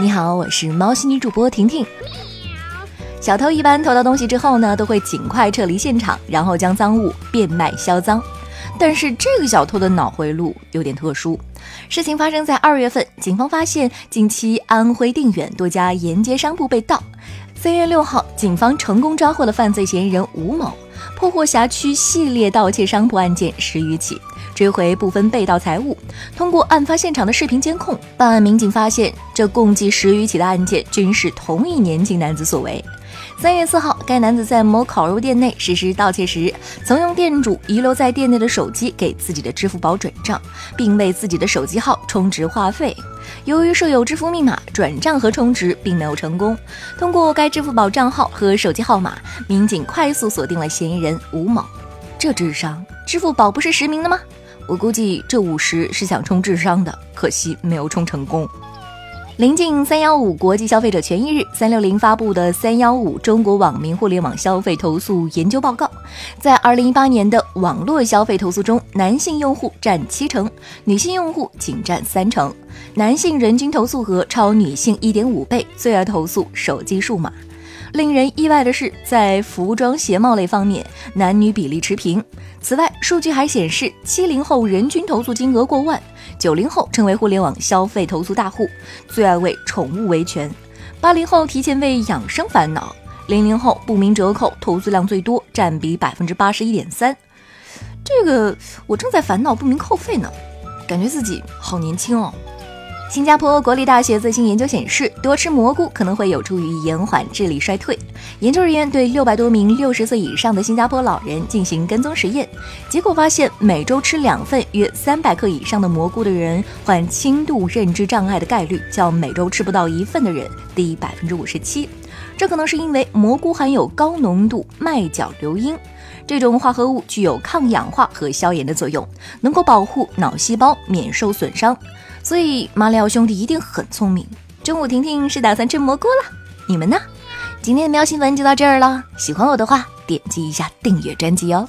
你好，我是猫系女主播婷婷。小偷一般偷到东西之后呢，都会尽快撤离现场，然后将赃物变卖销赃。但是这个小偷的脑回路有点特殊。事情发生在二月份，警方发现近期安徽定远多家沿街商铺被盗。三月六号，警方成功抓获了犯罪嫌疑人吴某，破获辖区系列盗窃商铺案件十余起。追回部分被盗财物。通过案发现场的视频监控，办案民警发现，这共计十余起的案件均是同一年轻男子所为。三月四号，该男子在某烤肉店内实施盗窃时，曾用店主遗留在店内的手机给自己的支付宝转账，并为自己的手机号充值话费。由于设有支付密码，转账和充值并没有成功。通过该支付宝账号和手机号码，民警快速锁定了嫌疑人吴某。这智商，支付宝不是实名的吗？我估计这五十是想充智商的，可惜没有充成功。临近三幺五国际消费者权益日，三六零发布的《三幺五中国网民互联网消费投诉研究报告》，在二零一八年的网络消费投诉中，男性用户占七成，女性用户仅占三成，男性人均投诉额超女性一点五倍，最爱投诉手机数码。令人意外的是，在服装鞋帽类方面，男女比例持平。此外，数据还显示，七零后人均投诉金额过万，九零后成为互联网消费投诉大户，最爱为宠物维权；八零后提前为养生烦恼；零零后不明折扣投诉量最多，占比百分之八十一点三。这个我正在烦恼不明扣费呢，感觉自己好年轻哦。新加坡国立大学最新研究显示，多吃蘑菇可能会有助于延缓智力衰退。研究人员对六百多名六十岁以上的新加坡老人进行跟踪实验，结果发现，每周吃两份约三百克以上的蘑菇的人，患轻度认知障碍的概率较每周吃不到一份的人低百分之五十七。这可能是因为蘑菇含有高浓度麦角硫因，这种化合物具有抗氧化和消炎的作用，能够保护脑细胞免受损伤。所以马里奥兄弟一定很聪明。中午婷婷是打算吃蘑菇了，你们呢？今天的喵新闻就到这儿了。喜欢我的话，点击一下订阅专辑哦。